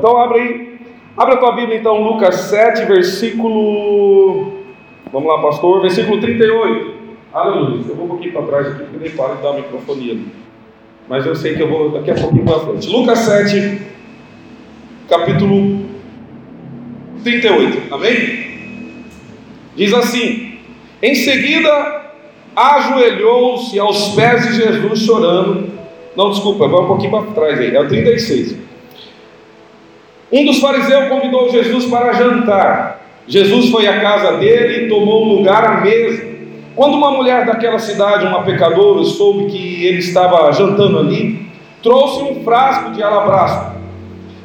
Então abre aí, abre a tua Bíblia então, Lucas 7, versículo. Vamos lá, pastor, versículo 38. Aleluia. Eu vou um pouquinho para trás aqui, porque nem para de dar a microfonia. Mas eu sei que eu vou daqui a pouquinho para frente. Lucas 7, capítulo 38. Amém? Diz assim: Em seguida, ajoelhou-se aos pés de Jesus chorando. Não, desculpa, vai um pouquinho para trás aí. É o 36. Um dos fariseus convidou Jesus para jantar. Jesus foi à casa dele e tomou lugar à mesa. Quando uma mulher daquela cidade, uma pecadora, soube que ele estava jantando ali, trouxe um frasco de alabastro,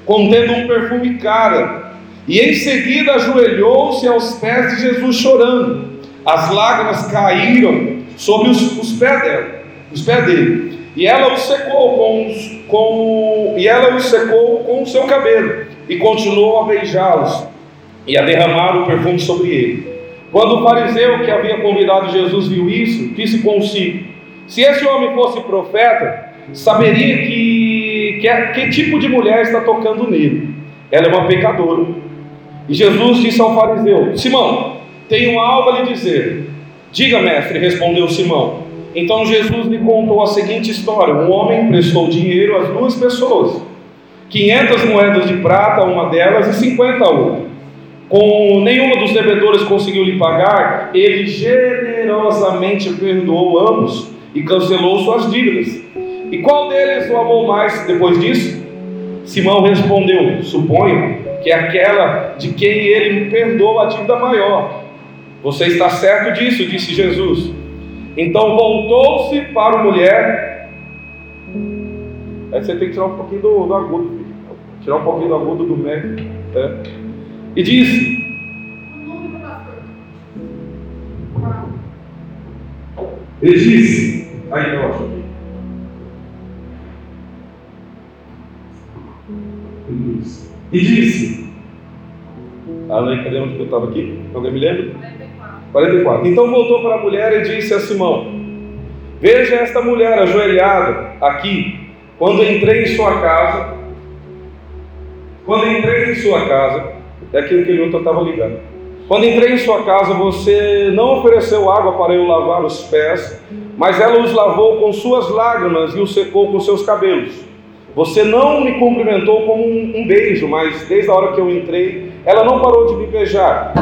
contendo um perfume caro, e em seguida ajoelhou-se aos pés de Jesus chorando. As lágrimas caíram sobre os, os pés dela, os pés dele. E ela o secou com, com e ela o secou com o seu cabelo e continuou a beijá-los e a derramar o perfume sobre ele. Quando o fariseu que havia convidado Jesus viu isso, disse consigo: Se esse homem fosse profeta, saberia que, que, que tipo de mulher está tocando nele. Ela é uma pecadora. E Jesus disse ao fariseu: Simão, tenho algo a lhe dizer. Diga, mestre, respondeu Simão. Então Jesus lhe contou a seguinte história: Um homem prestou dinheiro às duas pessoas, 500 moedas de prata uma delas e 50 a outra. Com nenhuma dos devedores conseguiu lhe pagar, ele generosamente perdoou ambos e cancelou suas dívidas. E qual deles o amou mais depois disso? Simão respondeu: Suponho que é aquela de quem ele me perdoa a dívida maior. Você está certo disso, disse Jesus. Então voltou-se para a mulher. Aí você tem que tirar um pouquinho do, do agudo, tirar um pouquinho do agudo do médio. É. E disse: Ele disse, aí eu acho aqui. E disse, não, cadê onde eu estava aqui? Alguém me lembra? 44. Então voltou para a mulher e disse a Simão: Veja esta mulher ajoelhada aqui. Quando entrei em sua casa, quando entrei em sua casa, é aquilo que outro estava ligando. Quando entrei em sua casa, você não ofereceu água para eu lavar os pés, mas ela os lavou com suas lágrimas e os secou com seus cabelos. Você não me cumprimentou com um, um beijo, mas desde a hora que eu entrei, ela não parou de me beijar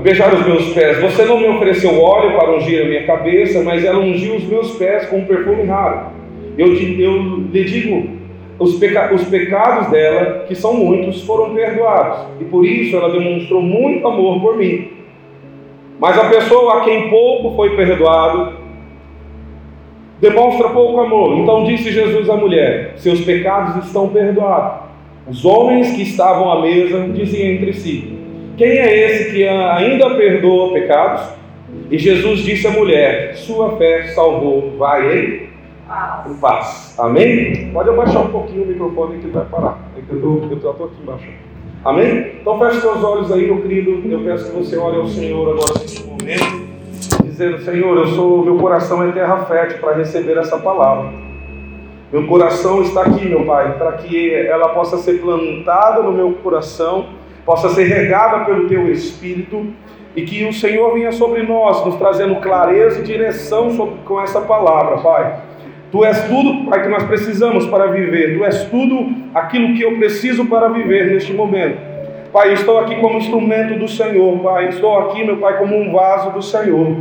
beijar os meus pés. Você não me ofereceu óleo para ungir a minha cabeça, mas ela ungiu os meus pés com um perfume raro. Eu, eu lhe digo, os, peca, os pecados dela, que são muitos, foram perdoados, e por isso ela demonstrou muito amor por mim. Mas a pessoa a quem pouco foi perdoado, demonstra pouco amor. Então disse Jesus à mulher: Seus pecados estão perdoados. Os homens que estavam à mesa diziam entre si: quem é esse que ainda perdoa pecados? E Jesus disse à mulher: Sua fé salvou, vai em em paz. Amém? Pode abaixar um pouquinho o microfone que vai parar. É que eu estou aqui embaixo. Amém? Então feche seus olhos aí, meu querido. Eu peço que você ore ao Senhor agora neste momento, dizendo: Senhor, eu sou, meu coração é terra fértil para receber essa palavra. Meu coração está aqui, meu Pai, para que ela possa ser plantada no meu coração possa ser regada pelo teu Espírito e que o Senhor venha sobre nós, nos trazendo clareza e direção sobre, com essa palavra, Pai. Tu és tudo, Pai, que nós precisamos para viver, Tu és tudo aquilo que eu preciso para viver neste momento. Pai, estou aqui como instrumento do Senhor, Pai, estou aqui, meu Pai, como um vaso do Senhor.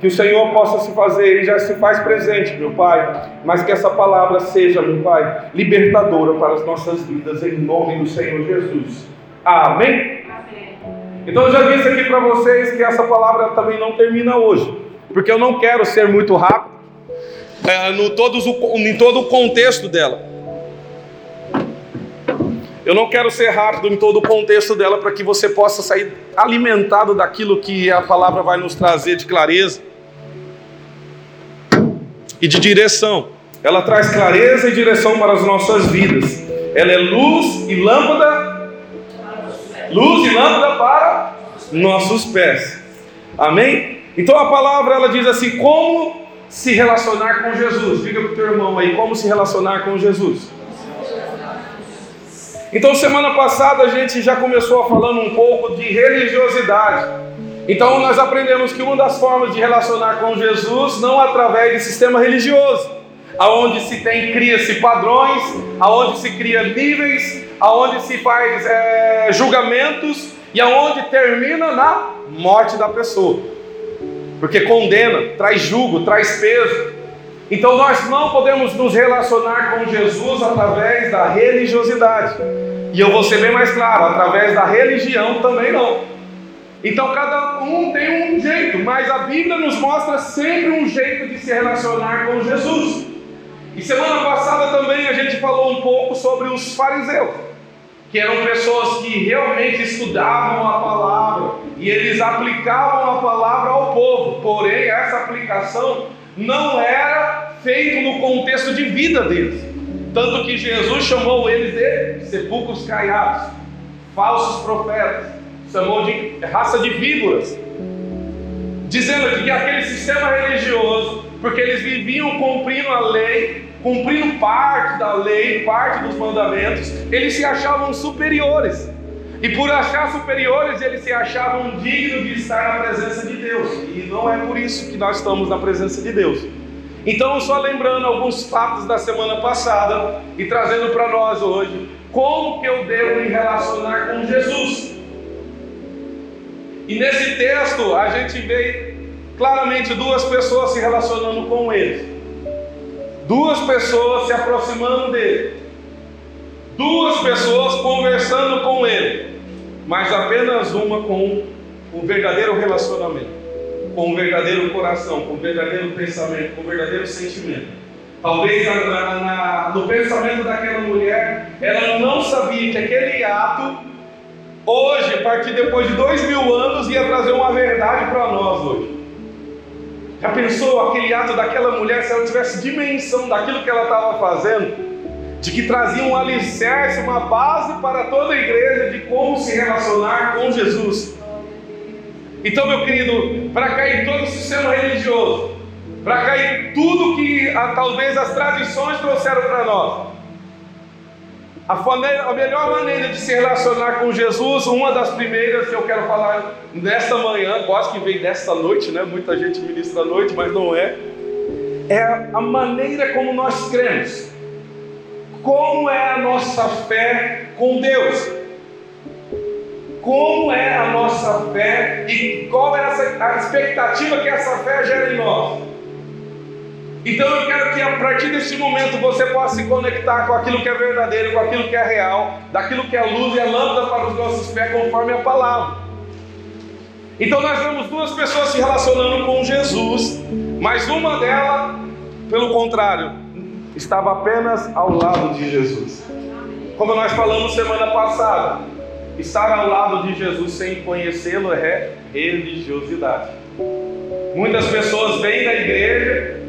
Que o Senhor possa se fazer, Ele já se faz presente, meu Pai, mas que essa palavra seja, meu Pai, libertadora para as nossas vidas, em nome do Senhor Jesus. Amém? Então eu já disse aqui para vocês que essa palavra também não termina hoje, porque eu não quero ser muito rápido é, no todos o, em todo o contexto dela. Eu não quero ser rápido em todo o contexto dela para que você possa sair alimentado daquilo que a palavra vai nos trazer de clareza e de direção. Ela traz clareza e direção para as nossas vidas. Ela é luz e lâmpada luz e lâmpada para nossos pés. Amém? Então a palavra ela diz assim: como se relacionar com Jesus. Diga para o teu irmão aí, como se relacionar com Jesus. Então, semana passada a gente já começou falando um pouco de religiosidade. Então, nós aprendemos que uma das formas de relacionar com Jesus não através de sistema religioso, aonde se tem cria-se padrões, aonde se cria níveis, aonde se faz é, julgamentos e aonde termina na morte da pessoa, porque condena, traz julgo, traz peso. Então nós não podemos nos relacionar com Jesus através da religiosidade. E eu vou ser bem mais claro, através da religião também não. Então cada um tem um jeito, mas a Bíblia nos mostra sempre um jeito de se relacionar com Jesus. E semana passada também a gente falou um pouco sobre os fariseus, que eram pessoas que realmente estudavam a palavra e eles aplicavam a palavra ao povo, porém essa aplicação não era feito no contexto de vida deles. Tanto que Jesus chamou eles de sepulcros caiados, falsos profetas, chamou de raça de víboras, dizendo que aquele sistema religioso, porque eles viviam cumprindo a lei, cumprindo parte da lei, parte dos mandamentos, eles se achavam superiores. E por achar superiores, eles se achavam dignos de estar na presença de Deus. E não é por isso que nós estamos na presença de Deus. Então, só lembrando alguns fatos da semana passada e trazendo para nós hoje, como que eu devo me relacionar com Jesus. E nesse texto, a gente vê claramente duas pessoas se relacionando com ele. Duas pessoas se aproximando dele. Duas pessoas conversando com ele mas apenas uma com o verdadeiro relacionamento, com o verdadeiro coração, com o verdadeiro pensamento, com o verdadeiro sentimento. Talvez na, na, no pensamento daquela mulher, ela não sabia que aquele ato, hoje, a partir depois de dois mil anos, ia trazer uma verdade para nós hoje. Já pensou aquele ato daquela mulher, se ela tivesse dimensão daquilo que ela estava fazendo? de que trazia um alicerce, uma base para toda a igreja de como se relacionar com Jesus. Então, meu querido, para cair todo o sistema religioso, para cair tudo que a, talvez as tradições trouxeram para nós, a, melhor maneira de se relacionar com Jesus, uma das primeiras que eu quero falar nesta manhã, quase que veio desta noite, né? Muita gente ministra à noite, mas não é. É a maneira como nós cremos. Como é a nossa fé com Deus? Como é a nossa fé e qual é a expectativa que essa fé gera em nós? Então eu quero que a partir desse momento você possa se conectar com aquilo que é verdadeiro, com aquilo que é real, daquilo que é luz e é lâmpada para os nossos pés, conforme a palavra. Então nós vemos duas pessoas se relacionando com Jesus, mas uma delas, pelo contrário, estava apenas ao lado de Jesus. Como nós falamos semana passada, estar ao lado de Jesus sem conhecê-lo é religiosidade. Muitas pessoas vêm da igreja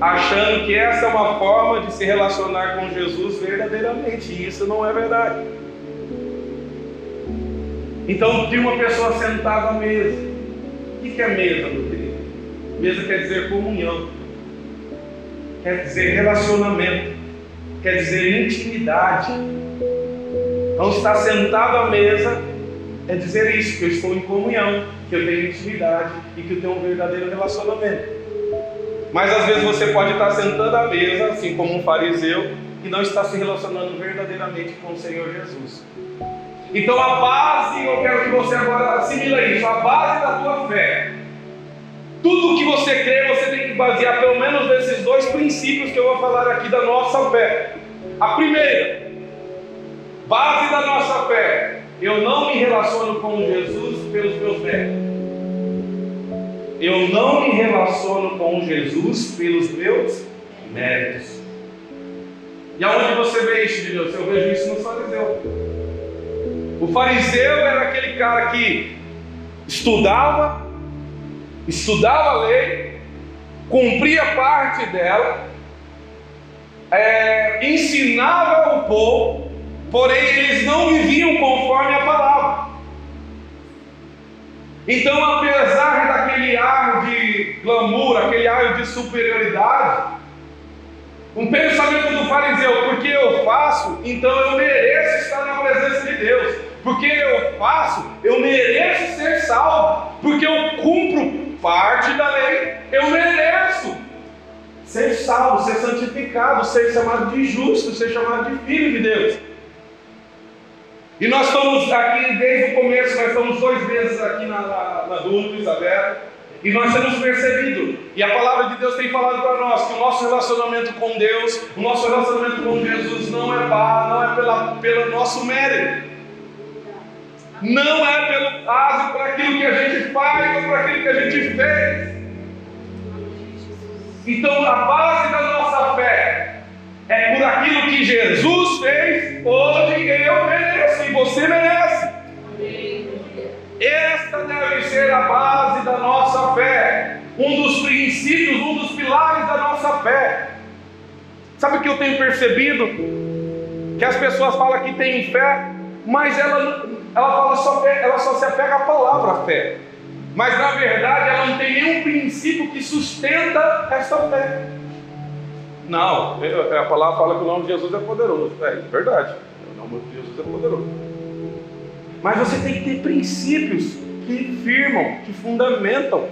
achando que essa é uma forma de se relacionar com Jesus verdadeiramente, e isso não é verdade. Então, tinha uma pessoa sentada à mesa. O que é mesa, meu querido? Mesa quer dizer comunhão quer dizer relacionamento, quer dizer intimidade. Então, estar sentado à mesa é dizer isso, que eu estou em comunhão, que eu tenho intimidade e que eu tenho um verdadeiro relacionamento. Mas às vezes você pode estar sentando à mesa, assim como um fariseu, e não está se relacionando verdadeiramente com o Senhor Jesus. Então a base, eu quero que você agora assimile isso, a base da tua fé tudo que você crê, você tem que basear pelo menos nesses dois princípios que eu vou falar aqui da nossa fé. A primeira, base da nossa fé, eu não me relaciono com Jesus pelos meus méritos. Eu não me relaciono com Jesus pelos meus méritos. E aonde você vê isso de Deus? Eu vejo isso no fariseu. O fariseu era aquele cara que estudava, estudava a lei, cumpria parte dela, é, ensinava o povo, porém eles não viviam conforme a palavra. Então, apesar daquele ar de glamour, aquele ar de superioridade, Um pensamento do fariseu, porque eu faço, então eu mereço estar na presença de Deus. Porque eu faço, eu mereço ser salvo. Porque eu cumpro parte da lei, eu mereço ser salvo, ser santificado, ser chamado de justo, ser chamado de filho de Deus. E nós estamos aqui desde o começo, nós estamos dois meses aqui na, na, na Duto, Isabel, e nós temos percebido, e a palavra de Deus tem falado para nós, que o nosso relacionamento com Deus, o nosso relacionamento com Jesus não é bar, não é pela, pelo nosso mérito, não é pelo caso, por aquilo que a gente faz ou por aquilo que a gente fez. Então a base da nossa fé Sabe o que eu tenho percebido? Que as pessoas falam que têm fé, mas ela, ela, fala só, ela só se apega à palavra fé. Mas na verdade ela não tem nenhum princípio que sustenta essa fé. Não, a palavra fala que o nome de Jesus é poderoso. É verdade, o nome de Jesus é poderoso. Mas você tem que ter princípios que firmam, que fundamentam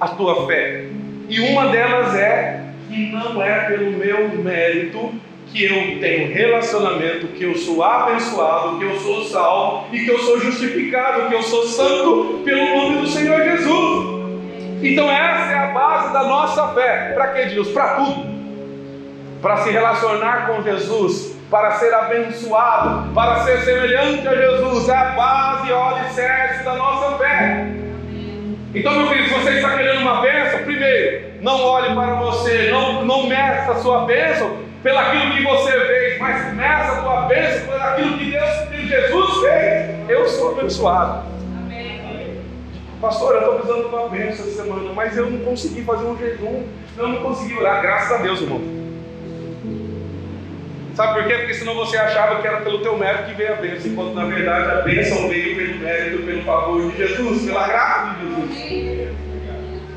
a tua fé. E uma delas é que não é pelo meu mérito que eu tenho relacionamento, que eu sou abençoado, que eu sou salvo e que eu sou justificado, que eu sou santo pelo nome do Senhor Jesus. Então essa é a base da nossa fé. Para que Deus? Para tudo. Para se relacionar com Jesus, para ser abençoado, para ser semelhante a Jesus, é a base e o alicerce da nossa fé. Então, meu querido, se você está querendo uma bênção, primeiro, não olhe para você, não, não meça a sua bênção pelaquilo que você fez, mas meça a tua bênção por aquilo que Deus, que Jesus fez. Eu sou abençoado. Amém. Pastor, eu estou precisando de uma bênção essa semana, mas eu não consegui fazer um jejum, eu não consegui orar, graças a Deus, irmão. Sabe por quê? Porque senão você achava que era pelo teu mérito que veio a bênção, enquanto na verdade a bênção veio pelo mérito, pelo favor de Jesus, pela graça de Jesus.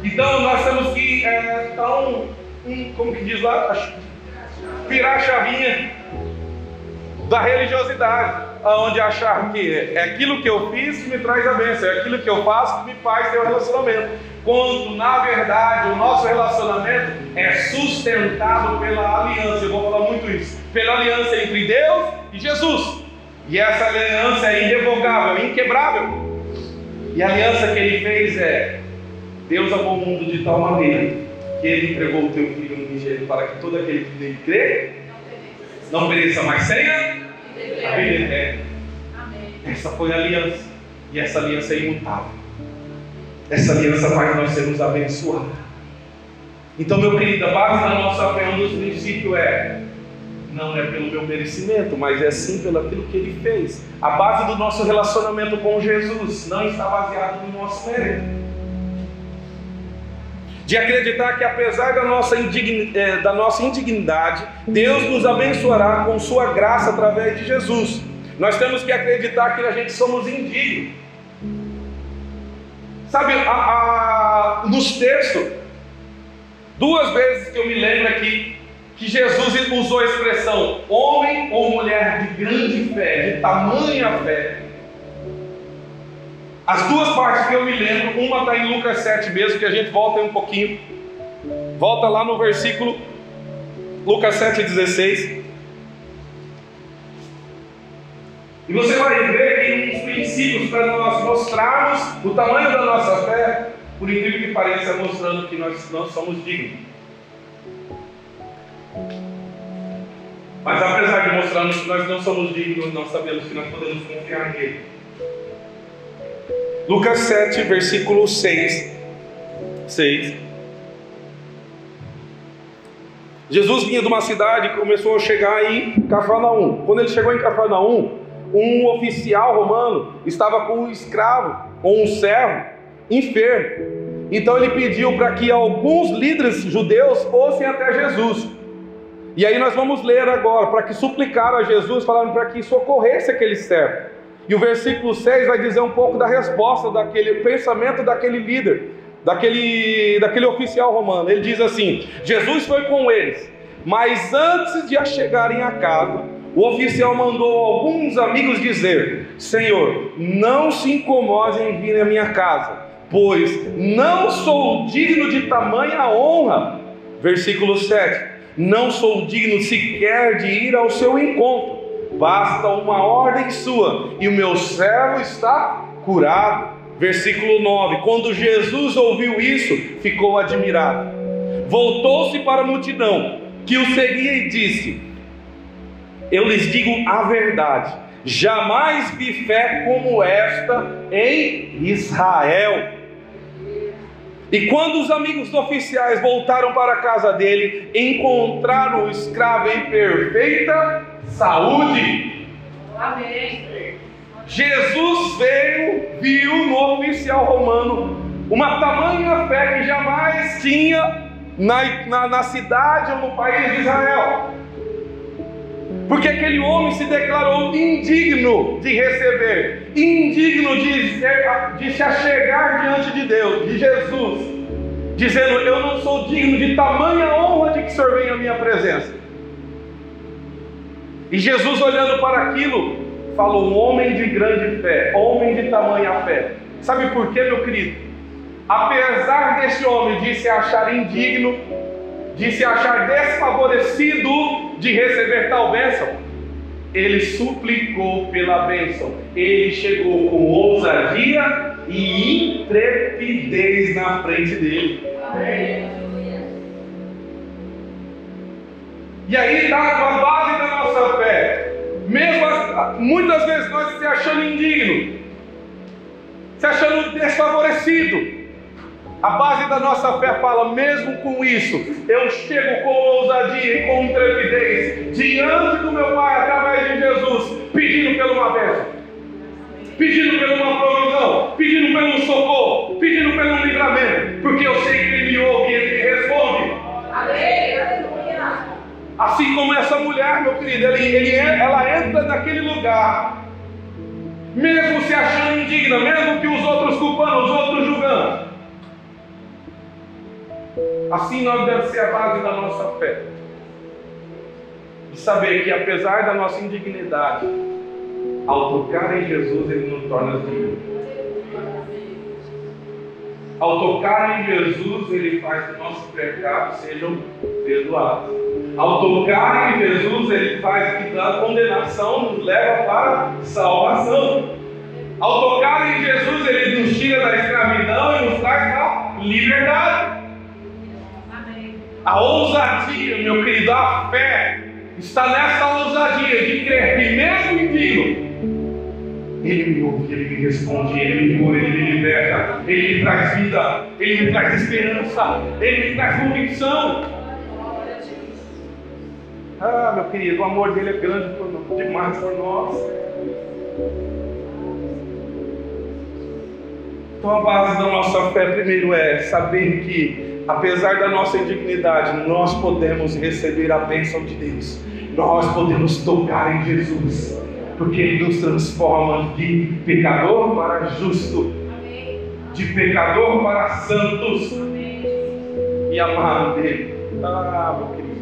Então nós temos que, é, então, um, como que diz lá, virar a chavinha da religiosidade, aonde achar que é aquilo que eu fiz que me traz a bênção, é aquilo que eu faço que me faz ter um relacionamento. Quando na verdade o nosso relacionamento é sustentado pela aliança, eu vou falar muito isso, pela aliança entre Deus e Jesus. E essa aliança é irrevogável, inquebrável. E a aliança que ele fez é: Deus amou o mundo de tal maneira que ele entregou o teu filho unigênito para que todo aquele que nele crê não pereça, mais tenha a vida eterna. Essa foi a aliança. E essa aliança é imutável. Essa aliança faz nós sermos abençoados. Então, meu querido, a base da nossa fé, um dos princípios é não é pelo meu merecimento, mas é sim pelo aquilo que ele fez. A base do nosso relacionamento com Jesus não está baseado no nosso mérito de acreditar que apesar da nossa, indign... É, da nossa indignidade, Deus nos abençoará com Sua graça através de Jesus. Nós temos que acreditar que a gente somos indignos. Sabe, a, a, nos textos, duas vezes que eu me lembro aqui, que Jesus usou a expressão homem ou mulher de grande fé, de tamanha fé. As duas partes que eu me lembro, uma está em Lucas 7 mesmo, que a gente volta aí um pouquinho. Volta lá no versículo Lucas 7,16. E você vai ver que uns princípios para nós mostrarmos o tamanho da nossa fé, por incrível que pareça, mostrando que nós não somos dignos. Mas apesar de mostrarmos que nós não somos dignos, nós sabemos que nós podemos confiar nele. Lucas 7, versículo 6. 6. Jesus vinha de uma cidade e começou a chegar em Cafarnaum. Quando ele chegou em Cafarnaum, um oficial romano estava com um escravo, ou um servo, enfermo. Então ele pediu para que alguns líderes judeus fossem até Jesus. E aí nós vamos ler agora, para que suplicaram a Jesus, falando para que socorresse aquele servo. E o versículo 6 vai dizer um pouco da resposta daquele pensamento daquele líder, daquele, daquele oficial romano. Ele diz assim: Jesus foi com eles, Mas antes de chegarem à casa, o oficial mandou alguns amigos dizer: Senhor, não se incomode em vir à minha casa, pois não sou digno de tamanha honra. Versículo 7: Não sou digno sequer de ir ao seu encontro, basta uma ordem sua, e o meu servo está curado. Versículo 9: Quando Jesus ouviu isso, ficou admirado. Voltou-se para a multidão que o seguia e disse: eu lhes digo a verdade: jamais vi fé como esta em Israel. E quando os amigos oficiais voltaram para a casa dele, encontraram o escravo em perfeita saúde. Amém. Jesus veio, viu no oficial romano uma tamanha fé que jamais tinha na, na, na cidade ou no país de Israel porque aquele homem se declarou indigno de receber, indigno de, de se achegar diante de Deus, de Jesus, dizendo: Eu não sou digno de tamanha honra de que o Senhor venha à minha presença. E Jesus, olhando para aquilo, falou: Um homem de grande fé, homem de tamanha fé. Sabe por quê, meu querido? Apesar desse homem de se achar indigno, de se achar desfavorecido de receber tal bênção, ele suplicou pela bênção, ele chegou com ousadia e intrepidez na frente dele. E aí está a base da nossa fé. Mesmo muitas vezes nós se achando indigno, se achando desfavorecido, a base da nossa fé fala, mesmo com isso, eu chego com ousadia e com intrepidez diante do meu Pai através de Jesus, pedindo pela uma bênção, pedindo pela uma provisão, pedindo pelo socorro, pedindo pelo livramento, porque eu sei que Ele me ouve e Ele me responde. Assim como essa mulher, meu querido, ele, ele, ela entra naquele lugar, mesmo se achando indigna, mesmo que os outros culpando, os outros julgando. Assim nós deve ser a base da nossa fé. De saber que apesar da nossa indignidade, ao tocar em Jesus, Ele nos torna dignos. Ao tocar em Jesus, Ele faz que nossos pecados sejam perdoados. Ao tocar em Jesus, Ele faz que da condenação nos leva para salvação. Ao tocar em Jesus, Ele nos tira da escravidão e nos traz a liberdade. A ousadia, meu querido, a fé está nessa ousadia de crer que mesmo indigno, Ele me ouve, Ele me responde, Ele me cura, Ele me liberta, Ele me traz vida, Ele me traz esperança, Ele me traz convicção. Ah, meu querido, o amor dele é grande demais por nós. Então a base da nossa fé primeiro é saber que apesar da nossa indignidade, nós podemos receber a bênção de Deus. Nós podemos tocar em Jesus, porque Ele nos transforma de pecador para justo, de pecador para santos e amado dele. Ah, meu querido.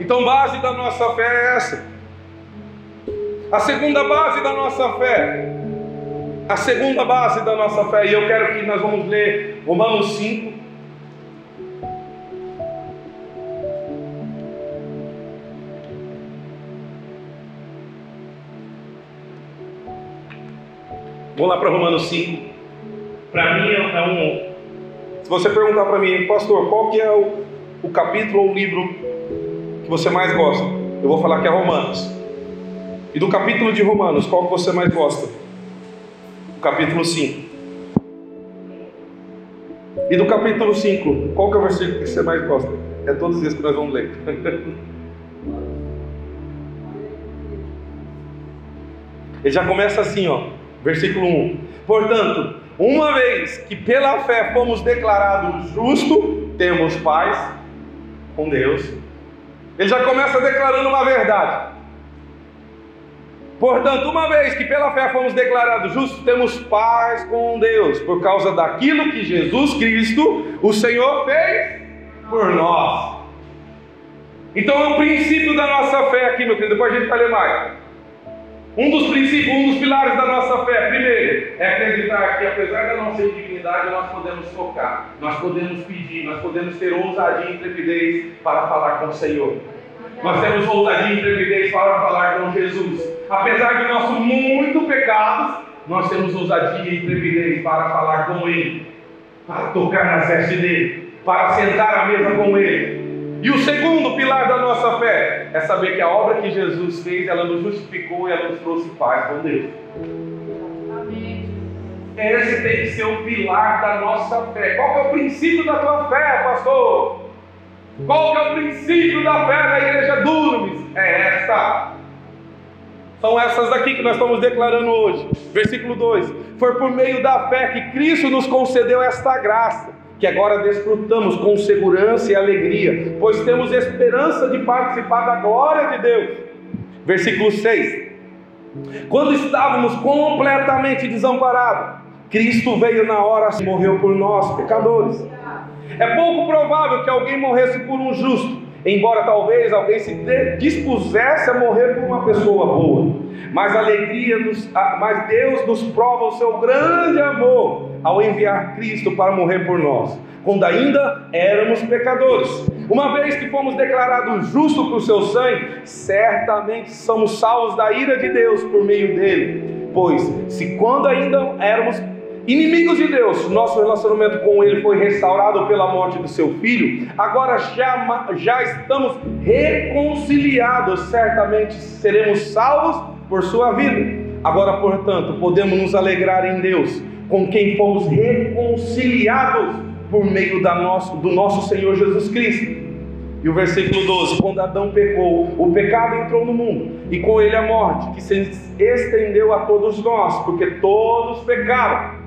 Então, base da nossa fé é essa. A segunda base da nossa fé a segunda base da nossa fé, e eu quero que nós vamos ler Romanos 5, Vamos lá para Romanos 5. Para mim é um. Se você perguntar para mim, pastor, qual que é o, o capítulo ou o livro que você mais gosta? Eu vou falar que é Romanos. E do capítulo de Romanos, qual que você mais gosta? O capítulo 5. E do capítulo 5, qual que é o versículo que você mais gosta? É todos esses que nós vamos ler. Ele já começa assim, ó. Versículo 1. Portanto, uma vez que pela fé fomos declarados justos, temos paz com Deus. Ele já começa declarando uma verdade. Portanto, uma vez que pela fé fomos declarados justos, temos paz com Deus, por causa daquilo que Jesus Cristo, o Senhor, fez por nós. Então é um princípio da nossa fé aqui, meu querido. Depois a gente vai ler mais. Um dos princípios, um dos pilares da nossa fé, primeiro, é acreditar que apesar da nossa indignidade, nós podemos focar, nós podemos pedir, nós podemos ter ousadia e intrepidez para falar com o Senhor. Nós temos ousadia e intrepidez para falar com Jesus. Apesar de nossos muitos pecados, nós temos ousadia e intrepidez para falar com Ele, para tocar na veste dele, para sentar à mesa com Ele. E o segundo pilar da nossa fé é saber que a obra que Jesus fez, ela nos justificou e ela nos trouxe paz com Deus. Esse tem que ser o pilar da nossa fé. Qual é o princípio da tua fé, pastor? Qual é o princípio da fé da igreja Dunamis? É esta. São essas daqui que nós estamos declarando hoje. Versículo 2: Foi por meio da fé que Cristo nos concedeu esta graça que agora desfrutamos com segurança e alegria, pois temos esperança de participar da glória de Deus. Versículo 6. Quando estávamos completamente desamparados, Cristo veio na hora e morreu por nós, pecadores. É pouco provável que alguém morresse por um justo, embora talvez alguém se dispusesse a morrer por uma pessoa boa. Mas alegria nos, mas Deus nos prova o seu grande amor ao enviar Cristo para morrer por nós, quando ainda éramos pecadores. Uma vez que fomos declarados justos por seu sangue, certamente somos salvos da ira de Deus por meio dele. Pois, se quando ainda éramos Inimigos de Deus, nosso relacionamento com Ele foi restaurado pela morte do seu filho, agora já, já estamos reconciliados, certamente seremos salvos por sua vida. Agora, portanto, podemos nos alegrar em Deus, com quem fomos reconciliados por meio da nosso, do nosso Senhor Jesus Cristo. E o versículo 12: Quando Adão pecou, o pecado entrou no mundo, e com ele a morte, que se estendeu a todos nós, porque todos pecaram.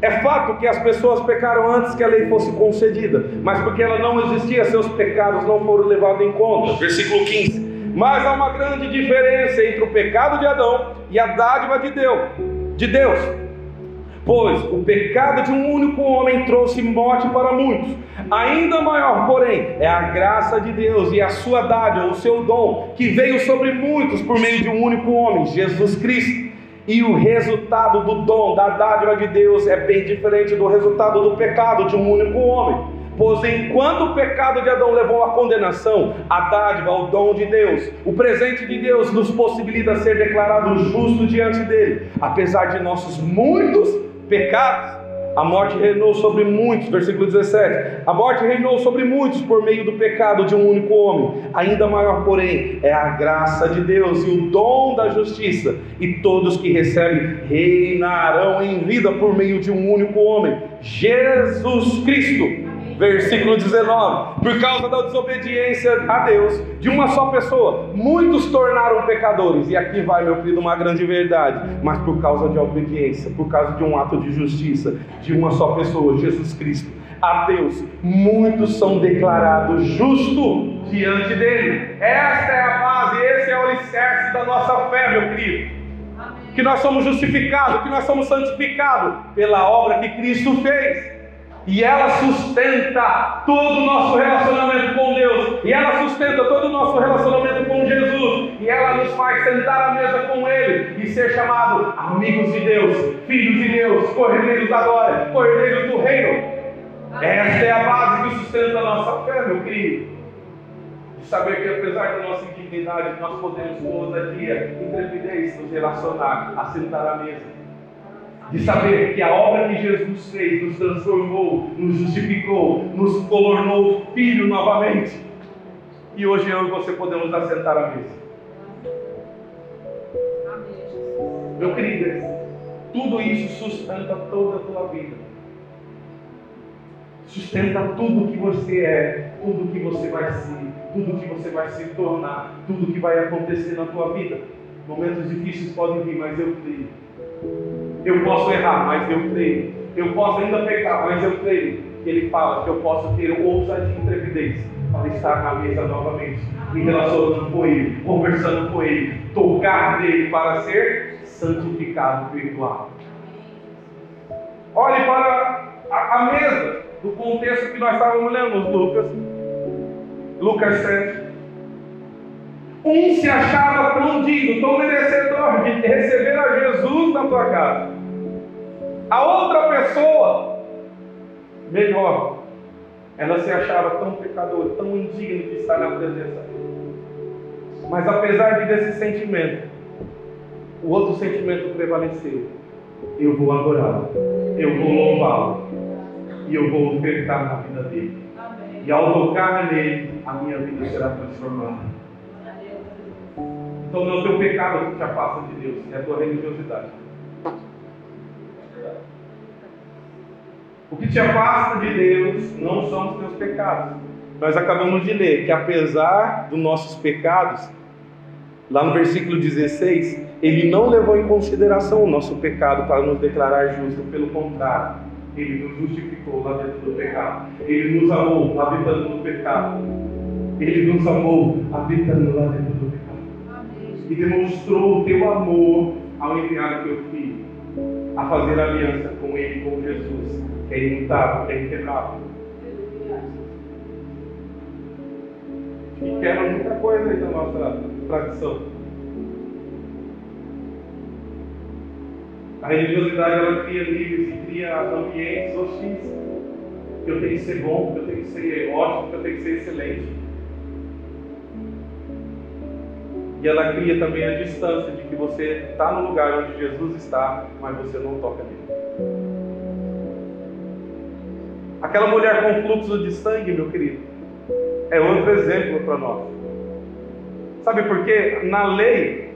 É fato que as pessoas pecaram antes que a lei fosse concedida, mas porque ela não existia, seus pecados não foram levados em conta. Versículo 15. Mas há uma grande diferença entre o pecado de Adão e a dádiva de Deus. De Deus. Pois o pecado de um único homem trouxe morte para muitos. Ainda maior, porém, é a graça de Deus e a sua dádiva, o seu dom, que veio sobre muitos por meio de um único homem, Jesus Cristo e o resultado do dom, da dádiva de Deus é bem diferente do resultado do pecado de um único homem. Pois enquanto o pecado de Adão levou à condenação, a dádiva, o dom de Deus, o presente de Deus nos possibilita ser declarado justo diante dele, apesar de nossos muitos pecados. A morte reinou sobre muitos, versículo 17. A morte reinou sobre muitos por meio do pecado de um único homem. Ainda maior, porém, é a graça de Deus e o dom da justiça. E todos que recebem reinarão em vida por meio de um único homem, Jesus Cristo versículo 19: Por causa da desobediência a Deus de uma só pessoa, muitos tornaram pecadores. E aqui vai, meu querido, uma grande verdade. Mas por causa de obediência, por causa de um ato de justiça de uma só pessoa, Jesus Cristo, a Deus, muitos são declarados justos diante dele. Esta é a base, esse é o alicerce da nossa fé, meu querido. Que nós somos justificados, que nós somos santificados pela obra que Cristo fez e ela sustenta todo o nosso relacionamento com Deus, e ela sustenta todo o nosso relacionamento com Jesus, e ela nos faz sentar à mesa com Ele e ser chamado amigos de Deus, filhos de Deus, cordeiros da glória, cordeiros do reino. Esta é a base que sustenta a nossa fé, meu querido. De saber que apesar da nossa indignidade, nós podemos com ousadia e intrepidez nos relacionar, a sentar à mesa de saber que a obra que Jesus fez nos transformou, nos justificou, nos tornou filho novamente. E hoje eu e você podemos assentar à mesa. Meu querido, tudo isso sustenta toda a tua vida. Sustenta tudo que você é, tudo que você vai ser, tudo que você vai se tornar, tudo que vai acontecer na tua vida. Momentos difíceis podem vir, mas eu creio eu posso errar, mas eu creio. Eu posso ainda pecar, mas eu creio. Ele fala que eu posso ter ousadia e intrepidez para estar na mesa novamente, me relacionando com ele, conversando com ele, tocar nele para ser santificado espiritual. Olhe para a, a mesa do contexto que nós estávamos lendo, Lucas, Lucas 7. Um se achava tão digno, tão merecedor de receber a Jesus na tua casa. A outra pessoa, melhor, ela se achava tão pecadora, tão indigna de estar na presença dele. Mas apesar de desse sentimento, o outro sentimento prevaleceu. Eu vou adorá-lo, eu vou louvá-lo e eu vou ofertar na vida dele. E ao tocar nele, a minha vida será transformada. Então não é o teu pecado que te afasta de Deus, é a tua religiosidade. O que te afasta de Deus não são os teus pecados. Nós acabamos de ler que apesar dos nossos pecados, lá no versículo 16, ele não levou em consideração o nosso pecado para nos declarar justo, pelo contrário, ele nos justificou lá dentro do pecado. Ele nos amou habitando no pecado. Ele nos amou habitando lá dentro do pecado. E demonstrou o teu amor ao enviar o teu filho a fazer aliança com ele, com Jesus, que é imutável, que é inquebrável. E quebra muita coisa aí da nossa tradição. A religiosidade ela cria níveis e cria ambientes hostis. Eu tenho que ser bom, eu tenho que ser ótimo, eu tenho que ser excelente. E ela cria também a distância de que você está no lugar onde Jesus está, mas você não toca nele. Aquela mulher com fluxo de sangue, meu querido, é outro exemplo para nós. Sabe por quê? Na lei,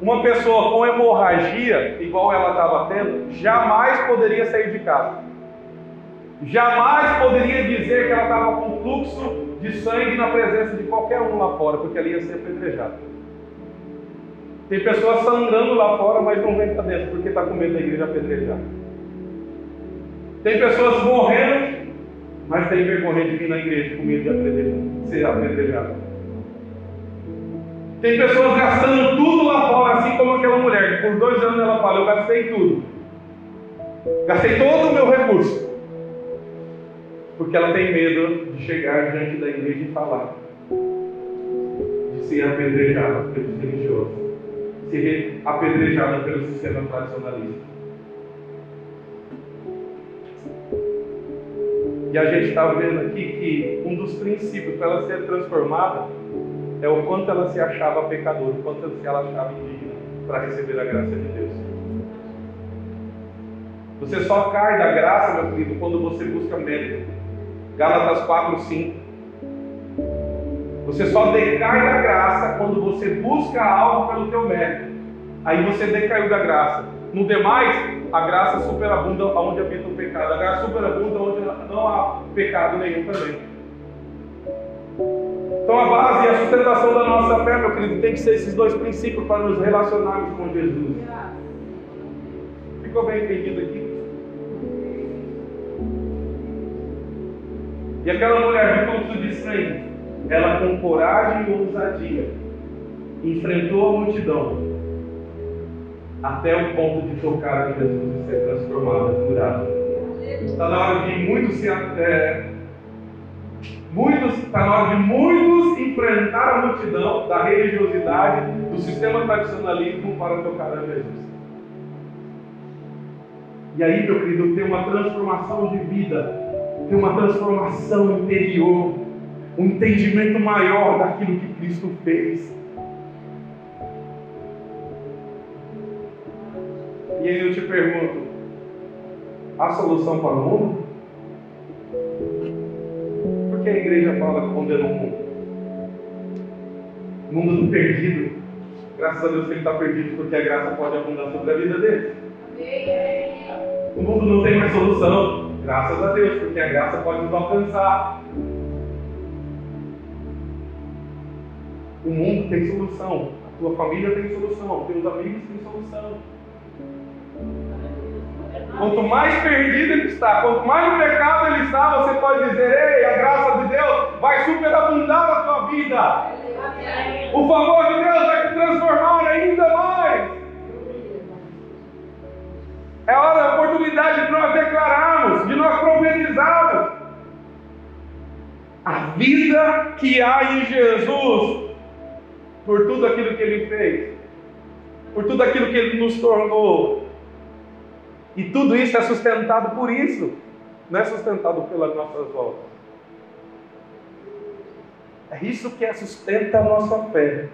uma pessoa com hemorragia, igual ela estava tendo, jamais poderia sair de casa. Jamais poderia dizer que ela estava com fluxo de sangue na presença de qualquer um lá fora, porque ela ia ser apedrejada. Tem pessoas sangrando lá fora, mas não vem para dentro, porque está com medo da igreja apedrejar. Tem pessoas morrendo, mas tem vergonha de vir na igreja com medo de ser apedrejada. Tem pessoas gastando tudo lá fora, assim como aquela mulher, que por dois anos ela fala, eu gastei tudo. Gastei todo o meu recurso. Porque ela tem medo de chegar diante da igreja e falar. De ser apedrejada pelos religiosos. Ser apedrejada pelo sistema tradicionalista. E a gente está vendo aqui que um dos princípios para ela ser transformada é o quanto ela se achava pecadora, o quanto ela achava indigna para receber a graça de Deus. Você só cai da graça, meu querido, quando você busca mérito. Gálatas 4, 5. Você só decai da graça quando você busca algo pelo teu mérito. Aí você decaiu da graça. No demais, a graça superabunda onde habita o pecado. A graça superabunda onde não há pecado nenhum também. Então a base e a sustentação da nossa fé, meu querido, tem que ser esses dois princípios para nos relacionarmos com Jesus. Ficou bem entendido aqui? E aquela mulher de fluxo de ela com coragem e ousadia enfrentou a multidão até o ponto de tocar em Jesus e ser transformada, curada. Está na hora de muitos se, é, Muitos, está na hora de muitos enfrentar a multidão da religiosidade, do sistema tradicionalismo para tocar a Jesus. E aí, meu querido, tem uma transformação de vida, tem uma transformação interior, um entendimento maior daquilo que Cristo fez. E aí eu te pergunto: há solução para o mundo? que a igreja fala condena o mundo? O mundo do perdido. Graças a Deus que ele está perdido, porque a graça pode abundar sobre a vida dele. O mundo não tem mais solução. Graças a Deus, porque a graça pode nos alcançar. O mundo tem solução. A tua família tem solução. Teus amigos têm solução. Quanto mais perdido ele está, quanto mais no pecado ele está, você pode dizer: Ei, a graça de Deus vai superabundar a tua vida. O favor de Deus vai te transformar ainda mais. É hora, a oportunidade de nós declararmos, de nós profetizarmos. A vida que há em Jesus por tudo aquilo que Ele fez, por tudo aquilo que Ele nos tornou. E tudo isso é sustentado por isso, não é sustentado pelas nossas obras. É isso que sustenta a nossa fé,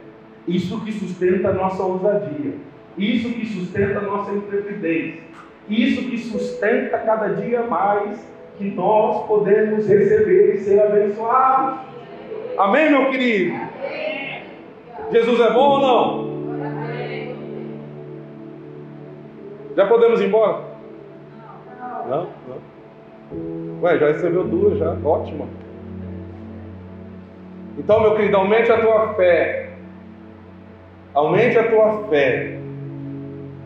isso que sustenta a nossa ousadia, isso que sustenta a nossa intrepidez, isso que sustenta cada dia mais que nós podemos receber e ser abençoados. Amém, meu querido? Jesus é bom ou não? Já podemos ir embora? Não? Não. Ué, já recebeu duas, já. Ótimo. Então, meu querido, aumente a tua fé. Aumente a tua fé.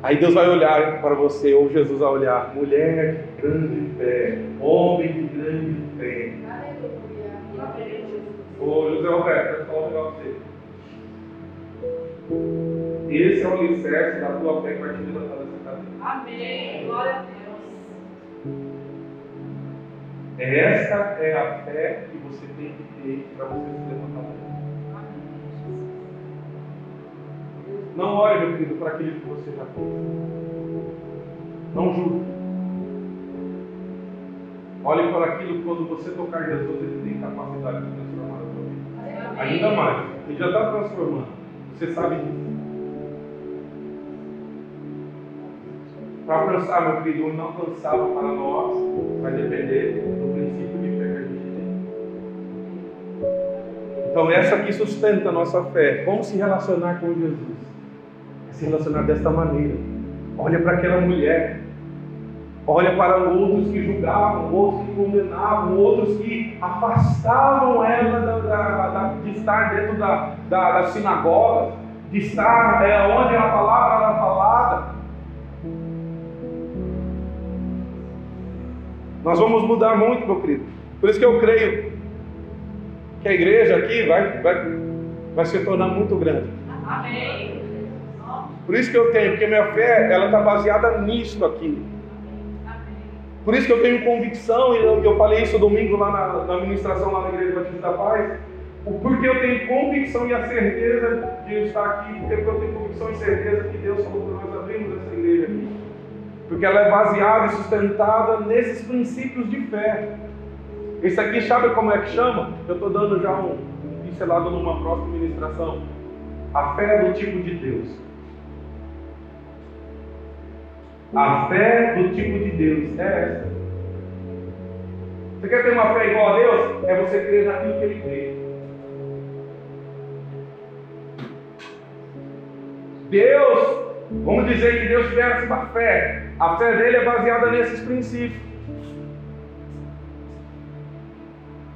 Aí Deus vai olhar para você, ou Jesus vai olhar, mulher de grande fé, homem de grande fé. Ô José Roberto, eu um negócio você. Esse é o alicerce da tua fé que vai te levantar dessa cadeira. Amém. Glória a Deus. Essa é a fé que você tem que ter para você se levantar Não olhe, meu querido, para aquilo que você já fez. Não julgue. Olhe para aquilo que quando você tocar Jesus, ele tem capacidade de transformar a sua vida. Ainda mais. Ele já está transformando. Você sabe disso. Para alcançar, meu querido, o inalcançável para nós vai depender do princípio de fé que a gente tem. Então, essa aqui sustenta a nossa fé. Como se relacionar com Jesus? Se relacionar desta maneira. Olha para aquela mulher. Olha para outros que julgavam, outros que condenavam, outros que afastavam ela da, da, da, de estar dentro da, da, sinagoga, de estar é, onde a palavra era falada. Nós vamos mudar muito, meu querido. Por isso que eu creio que a igreja aqui vai, vai, vai se tornar muito grande. Amém. Por isso que eu tenho, porque minha fé ela está baseada nisto aqui. Por isso que eu tenho convicção, e eu, eu falei isso domingo lá na, na ministração lá na Igreja Batista da Paz, o porquê eu tenho convicção e a certeza de estar aqui, porque eu tenho convicção e certeza que Deus falou para nós abrirmos essa igreja aqui. Porque ela é baseada e sustentada nesses princípios de fé. Esse aqui sabe como é que chama? Eu estou dando já um pincelado numa próxima ministração. A fé do tipo de Deus. A fé do tipo de Deus é essa. Você quer ter uma fé igual a Deus? É você crer naquilo que Ele crê. Deus, vamos dizer que Deus tivesse uma fé. A fé dele é baseada nesses princípios.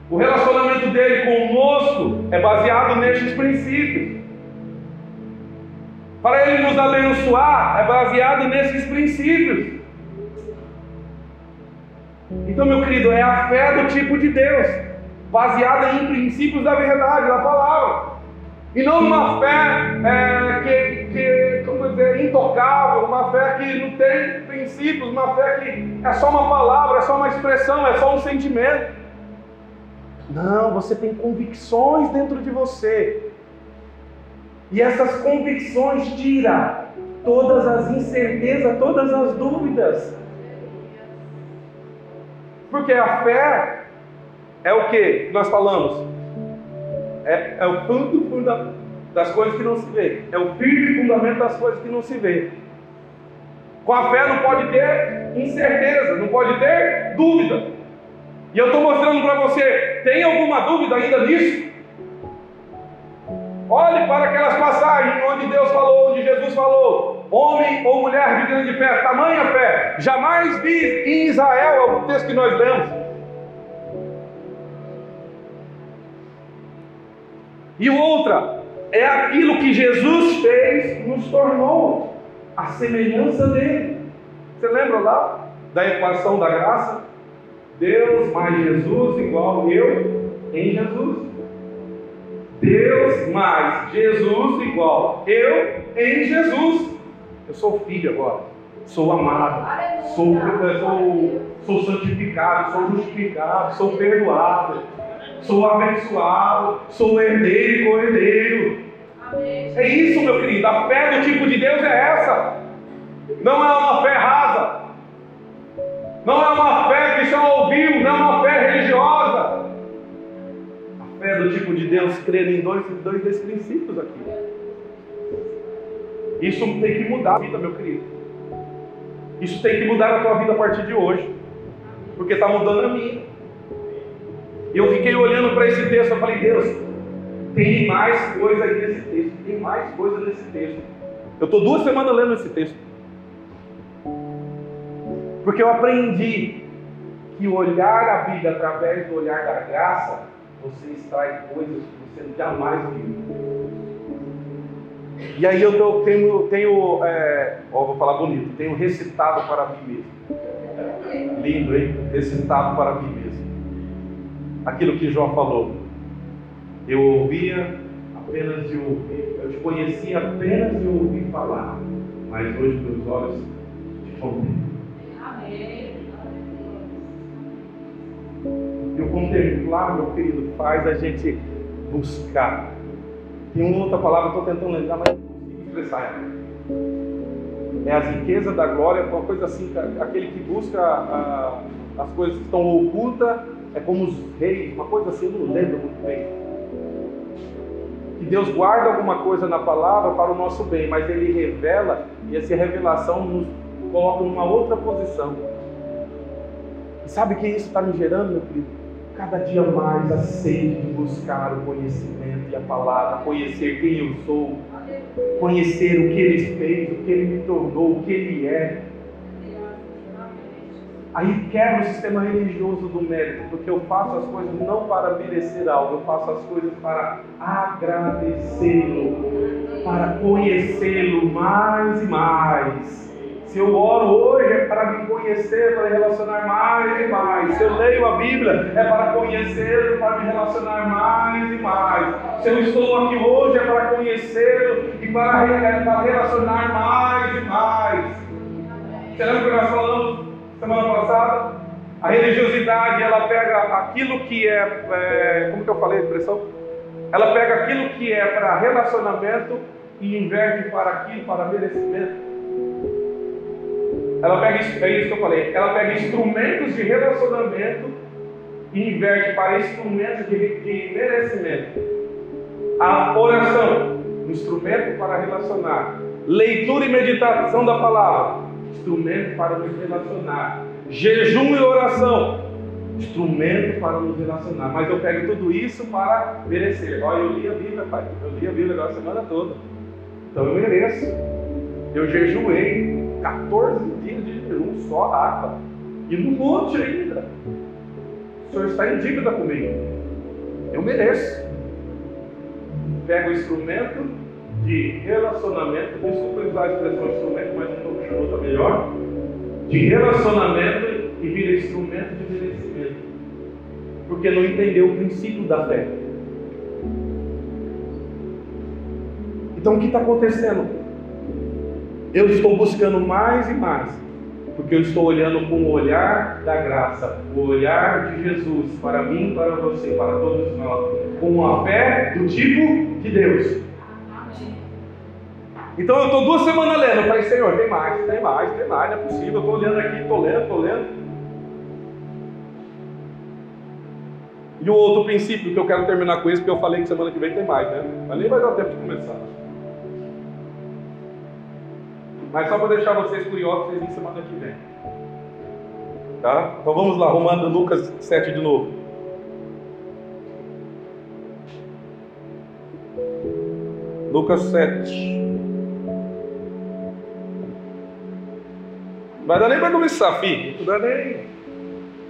O relacionamento dele conosco é baseado nesses princípios. Para Ele nos abençoar, é baseado nesses princípios. Então, meu querido, é a fé do tipo de Deus, baseada em princípios da verdade, da palavra. E não uma fé é, que, que como dizer, intocável, uma fé que não tem princípios, uma fé que é só uma palavra, é só uma expressão, é só um sentimento. Não, você tem convicções dentro de você e essas convicções tiram todas as incertezas, todas as dúvidas. Porque a fé é o que nós falamos? É, é o fundo das coisas que não se vê. É o firme fundamento das coisas que não se vê. Com a fé não pode ter incerteza, não pode ter dúvida. E eu estou mostrando para você, tem alguma dúvida ainda nisso? Olhe para aquelas passagens onde Deus falou, onde Jesus falou, homem ou mulher de grande fé, tamanha fé, jamais vi em Israel, é o texto que nós lemos. E outra, é aquilo que Jesus fez, nos tornou a semelhança dele. Você lembra lá da equação da graça? Deus mais Jesus igual eu em Jesus. Deus mais Jesus igual eu em Jesus. Eu sou filho agora, sou amado, sou, sou, sou santificado, sou justificado, sou perdoado, sou abençoado, sou herdeiro e cordeiro. É isso, meu querido. A fé do tipo de Deus é essa. Não é uma fé rasa. Não é uma fé que só ouviu, não é uma fé religiosa. Do tipo de Deus crê em dois, dois desses princípios aqui. Isso tem que mudar a vida, meu querido. Isso tem que mudar a tua vida a partir de hoje. Porque está mudando a minha. Eu fiquei olhando para esse texto, eu falei, Deus, tem mais coisa aí nesse texto, tem mais coisa nesse texto. Eu estou duas semanas lendo esse texto. Porque eu aprendi que olhar a Bíblia através do olhar da graça, você extrai coisas que você jamais viu. E aí eu tenho, tenho é, ó, vou falar bonito, tenho recitado para mim mesmo. Lindo, hein? Recitado para mim mesmo. Aquilo que João falou. Eu ouvia apenas de ouvir, eu te conhecia apenas de ouvir falar, mas hoje meus olhos te contemplem. Contemplar, meu querido, faz a gente buscar. Tem uma outra palavra que eu estou tentando lembrar, mas não consigo expressar. É a riqueza da glória, uma coisa assim, aquele que busca a, as coisas que estão ocultas, é como os reis, uma coisa assim, eu não lembro muito bem. Que Deus guarda alguma coisa na palavra para o nosso bem, mas Ele revela, e essa revelação nos coloca numa outra posição. E sabe o que isso está me gerando, meu querido? Cada dia mais a sede de buscar o conhecimento e a palavra, conhecer quem eu sou, conhecer o que Ele fez, o que Ele me tornou, o que Ele é. Aí quebra o sistema religioso do mérito, porque eu faço as coisas não para merecer algo, eu faço as coisas para agradecê-lo, para conhecê-lo mais e mais. Se eu oro hoje é para me conhecer, para me relacionar mais e mais. Se eu leio a Bíblia é para conhecê-lo, para me relacionar mais e mais. Se eu estou aqui hoje é para conhecê-lo e para, para relacionar mais e mais. Você lembra que nós falamos semana passada? A religiosidade ela pega aquilo que é, é como que eu falei a expressão? Ela pega aquilo que é para relacionamento e inverte para aquilo, para merecimento. Ela pega, é isso que eu falei, ela pega instrumentos de relacionamento e inverte para instrumentos de, de merecimento. A oração, instrumento para relacionar. Leitura e meditação da palavra, instrumento para nos relacionar. Jejum e oração, instrumento para nos relacionar. Mas eu pego tudo isso para merecer. Olha, eu li a Bíblia, pai. Eu li a Bíblia agora a semana toda. Então eu mereço. Eu jejuei. 14 dias de jejum, só água. E no monte ainda. O Senhor está em dívida comigo. Eu mereço. Pega o instrumento de relacionamento, desculpa usar a expressão instrumento, mas não estou outra melhor. De relacionamento e vira instrumento de merecimento. Porque não entendeu o princípio da fé. Então o que está acontecendo? Eu estou buscando mais e mais, porque eu estou olhando com o olhar da graça, o olhar de Jesus para mim, para você, para todos nós, com a fé do tipo de Deus. Então eu estou duas semanas lendo, eu falei, Senhor, tem mais, tem mais, tem mais, não é possível, eu estou olhando aqui, estou lendo, estou lendo. E o outro princípio que eu quero terminar com isso, porque eu falei que semana que vem tem mais, né? Mas nem vai dar tempo de começar. Mas só para deixar vocês curiosos, vocês vêm semana que vem. Tá? Então vamos lá, Romano Lucas 7 de novo. Lucas 7. Vai dar nem para começar, filho. Não dá nem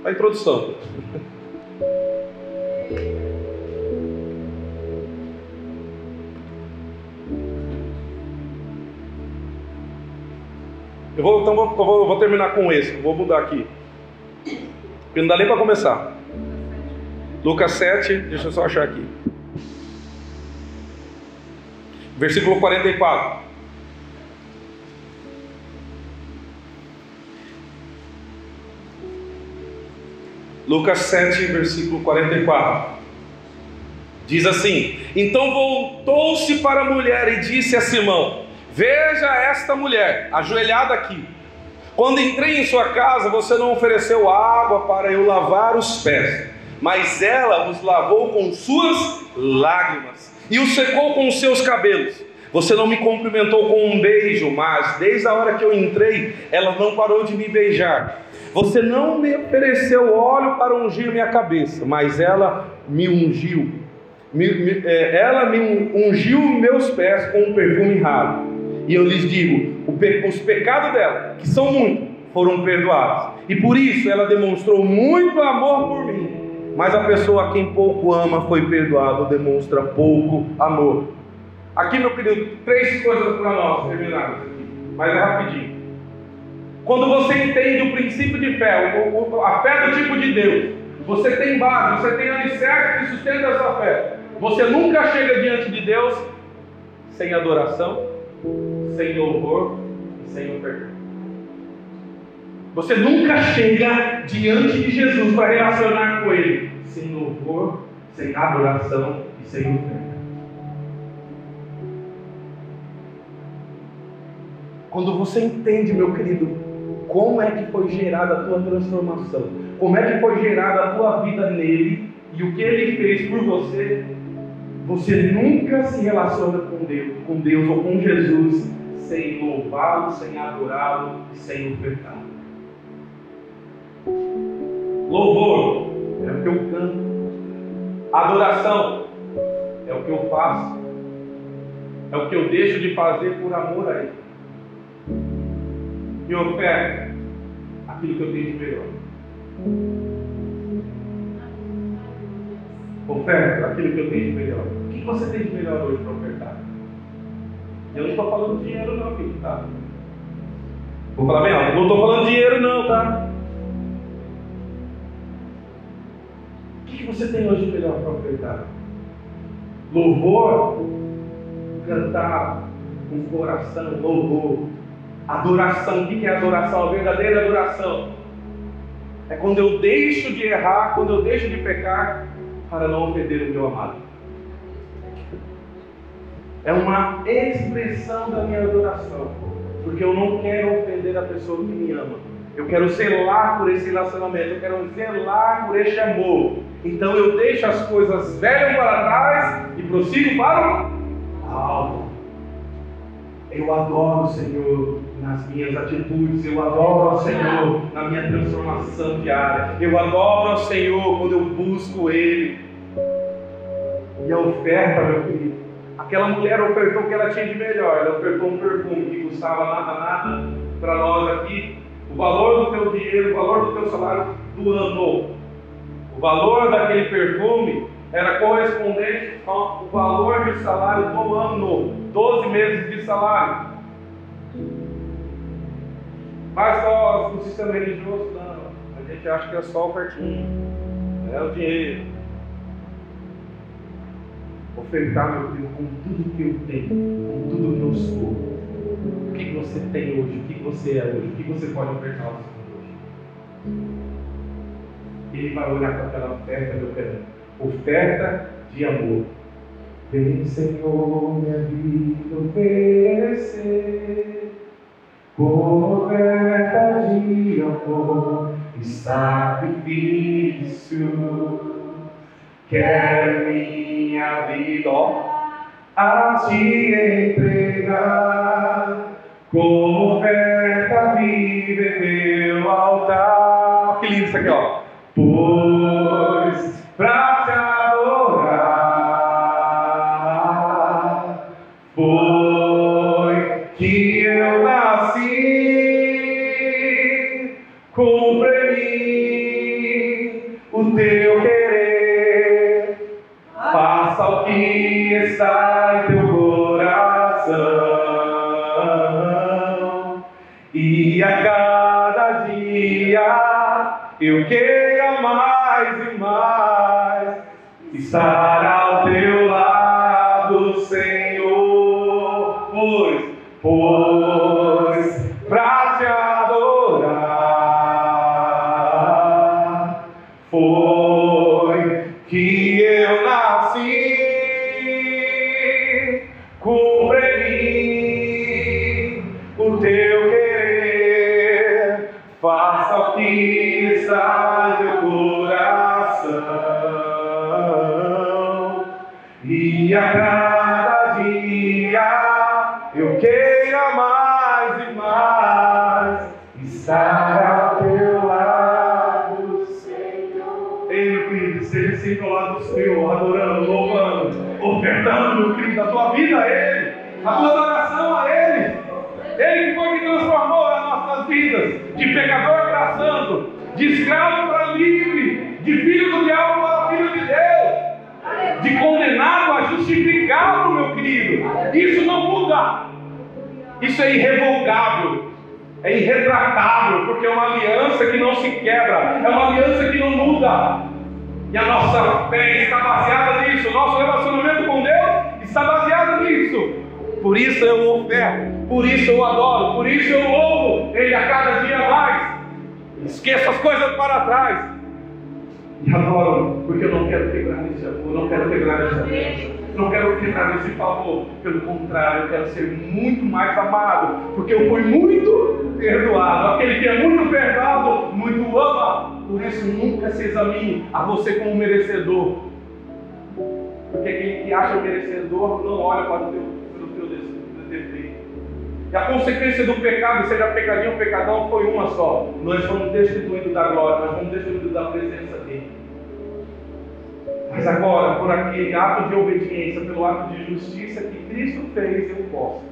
a introdução. Eu vou, então vou, vou, vou terminar com esse, vou mudar aqui. Porque não dá nem para começar. Lucas 7, deixa eu só achar aqui. Versículo 44. Lucas 7, versículo 44. Diz assim: Então voltou-se para a mulher e disse a Simão: Veja esta mulher, ajoelhada aqui. Quando entrei em sua casa, você não ofereceu água para eu lavar os pés, mas ela os lavou com suas lágrimas e os secou com os seus cabelos. Você não me cumprimentou com um beijo, mas desde a hora que eu entrei, ela não parou de me beijar. Você não me ofereceu óleo para ungir minha cabeça, mas ela me ungiu. Me, me, é, ela me ungiu meus pés com um perfume raro. E eu lhes digo: os pecados dela, que são muitos, foram perdoados. E por isso ela demonstrou muito amor por mim. Mas a pessoa a quem pouco ama foi perdoado, demonstra pouco amor. Aqui, meu querido, três coisas para nós terminarmos aqui, mas é rapidinho. Quando você entende o princípio de fé, a fé do tipo de Deus, você tem base, você tem alicerce que sustenta a sua fé. Você nunca chega diante de Deus sem adoração, sem louvor e sem oferta. Você nunca chega diante de Jesus para relacionar com Ele sem louvor, sem adoração e sem oferta. Quando você entende, meu querido, como é que foi gerada a tua transformação, como é que foi gerada a tua vida nele e o que ele fez por você, você nunca se relaciona com Deus, com Deus ou com Jesus sem louvá-lo, sem adorá-lo e sem ofertá-lo. Louvor é o que eu canto, adoração é o que eu faço, é o que eu deixo de fazer por amor a Ele e oferta aquilo que eu tenho de melhor. Oferta aquilo que eu tenho de melhor. O que você tem de melhor hoje para ofertar? Eu não estou falando dinheiro não, filho, tá? Vou falar bem alto, não estou falando dinheiro não, tá? O que você tem hoje melhor para ofertar? Louvor, cantar com coração, louvor, Adoração, o que é adoração? A verdadeira adoração é quando eu deixo de errar, quando eu deixo de pecar, para não ofender o meu amado. É uma expressão da minha adoração, porque eu não quero ofender a pessoa que me ama. Eu quero zelar por esse relacionamento, eu quero zelar por este amor. Então eu deixo as coisas velhas para trás e prossigo para o alto. Eu adoro o Senhor nas minhas atitudes, eu adoro ao Senhor na minha transformação diária, eu adoro ao Senhor quando eu busco Ele. E a oferta, meu querido, aquela mulher ofertou o que ela tinha de melhor, ela ofertou um perfume que custava nada, nada para nós aqui. O valor do teu dinheiro, o valor do teu salário do ano, o valor daquele perfume era correspondente ao valor de salário do ano, 12 meses de salário. Mas só no sistema religioso, não. A gente acha que é só o é o dinheiro. Ofertar, meu filho, com tudo que eu tenho, com tudo que eu sou. O que você tem hoje, o que você é hoje, o que você pode ofertar ao Senhor hoje. Ele vai olhar para aquela oferta, meu querido. Oferta de amor. Vem, Senhor, minha vida oferecer oferta de amor sacrifício. Quero minha vida a te entregar, como oferta viva em meu altar. Que lindo isso aqui, ó. Pois pra te adorar, foi que eu dia é irrevogável. É irretratável, porque é uma aliança que não se quebra, é uma aliança que não muda. E a nossa fé está baseada nisso, o nosso relacionamento com Deus está baseado nisso. Por isso eu oferto, por isso eu adoro, por isso eu louvo Ele a cada dia mais. Esqueça as coisas para trás. E adoro, porque eu não quero quebrar esse amor, não quero quebrar esse amor. Não quero quebrar esse favor, pelo contrário, eu quero ser muito mais amado, porque eu fui muito perdoado. Aquele que é muito perdoado, muito ama. Por isso, nunca se examine a você como merecedor, porque aquele que acha merecedor não olha para o teu e a consequência do pecado, seja pecadinho ou pecadão, foi uma só. Nós fomos destituídos da glória, nós fomos destituídos da presença. Mas agora, por aquele ato de obediência, pelo ato de justiça que Cristo fez, eu posso.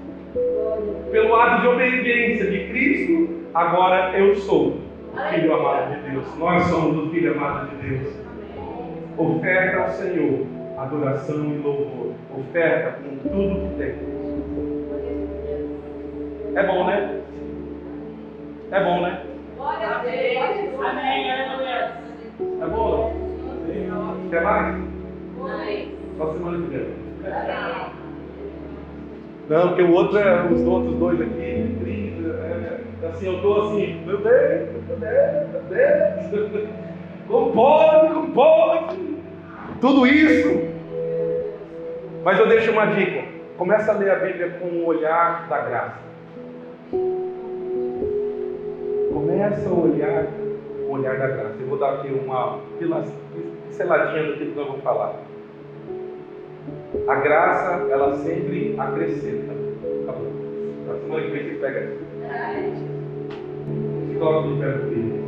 Pelo ato de obediência de Cristo, agora eu sou filho amado de Deus. Nós somos o filho amado de Deus. Oferta ao Senhor adoração e louvor. Oferta com tudo que tem. É bom, né? É bom, né? Glória a Deus. Amém. Aleluia. É bom? Quer mais? Só semana que vem. Não, porque o outro é os outros dois aqui, é, é, assim, eu estou assim, meu Deus, meu Deus, meu Deus. Como pode, como pode? Tudo isso. Mas eu deixo uma dica. Começa a ler a Bíblia com o olhar da graça. Começa a olhar o olhar da graça. Eu vou dar aqui uma pinceladinha do que eu vou falar. A graça, ela sempre acrescenta. Acabou. A semana que vem você pega. Se coloca no pé do filho.